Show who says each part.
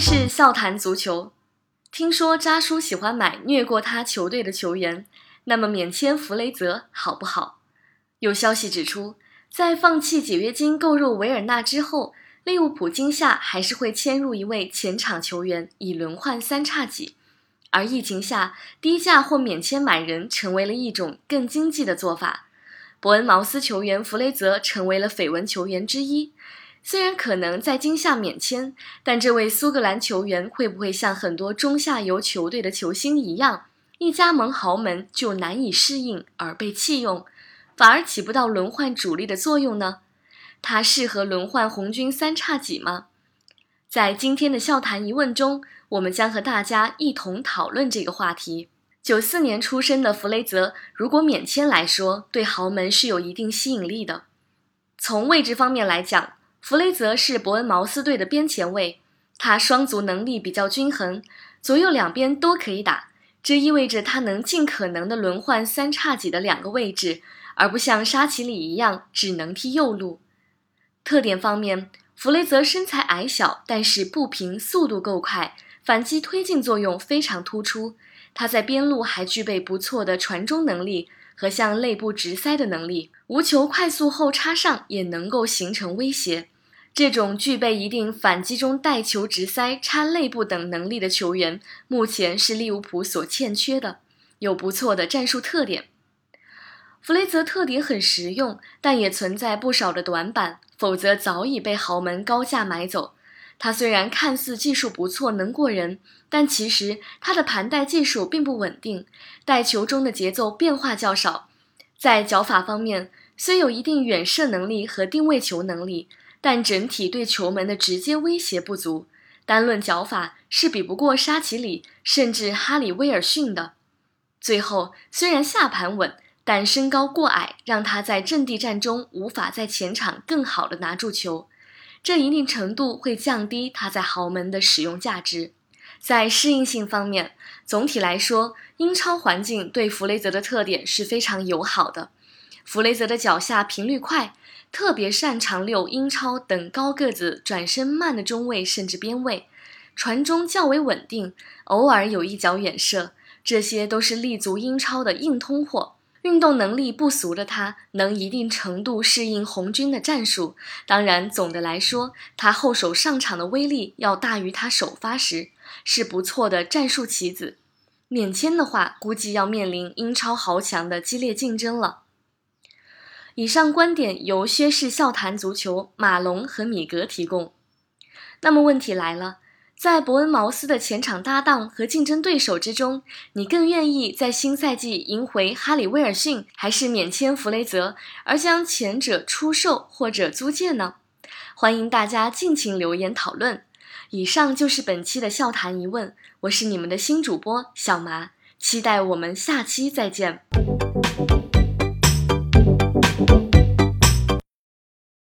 Speaker 1: 是笑谈足球。听说扎叔喜欢买虐过他球队的球员，那么免签弗雷泽好不好？有消息指出，在放弃解约金购入维尔纳之后，利物浦今夏还是会签入一位前场球员，以轮换三叉戟。而疫情下，低价或免签买人成为了一种更经济的做法。伯恩茅斯球员弗雷泽成为了绯闻球员之一。虽然可能在今夏免签，但这位苏格兰球员会不会像很多中下游球队的球星一样，一加盟豪门就难以适应而被弃用，反而起不到轮换主力的作用呢？他适合轮换红军三叉戟吗？在今天的笑谈疑问中，我们将和大家一同讨论这个话题。九四年出生的弗雷泽，如果免签来说，对豪门是有一定吸引力的。从位置方面来讲，弗雷泽是伯恩茅斯队的边前卫，他双足能力比较均衡，左右两边都可以打，这意味着他能尽可能的轮换三叉戟的两个位置，而不像沙奇里一样只能踢右路。特点方面，弗雷泽身材矮小，但是步频速度够快，反击推进作用非常突出。他在边路还具备不错的传中能力。和向内部直塞的能力，无球快速后插上也能够形成威胁。这种具备一定反击中带球直塞、插内部等能力的球员，目前是利物浦所欠缺的，有不错的战术特点。弗雷泽特点很实用，但也存在不少的短板，否则早已被豪门高价买走。他虽然看似技术不错，能过人，但其实他的盘带技术并不稳定，带球中的节奏变化较少。在脚法方面，虽有一定远射能力和定位球能力，但整体对球门的直接威胁不足。单论脚法是比不过沙奇里，甚至哈里威尔逊的。最后，虽然下盘稳，但身高过矮，让他在阵地战中无法在前场更好的拿住球。这一定程度会降低他在豪门的使用价值。在适应性方面，总体来说，英超环境对弗雷泽的特点是非常友好的。弗雷泽的脚下频率快，特别擅长溜英超等高个子、转身慢的中卫甚至边卫，传中较为稳定，偶尔有一脚远射，这些都是立足英超的硬通货。运动能力不俗的他，能一定程度适应红军的战术。当然，总的来说，他后手上场的威力要大于他首发时，是不错的战术棋子。免签的话，估计要面临英超豪强的激烈竞争了。以上观点由薛氏笑谈足球马龙和米格提供。那么问题来了。在伯恩茅斯的前场搭档和竞争对手之中，你更愿意在新赛季赢回哈里威尔逊，还是免签弗雷泽而将前者出售或者租借呢？欢迎大家尽情留言讨论。以上就是本期的笑谈疑问，我是你们的新主播小麻，期待我们下期再见。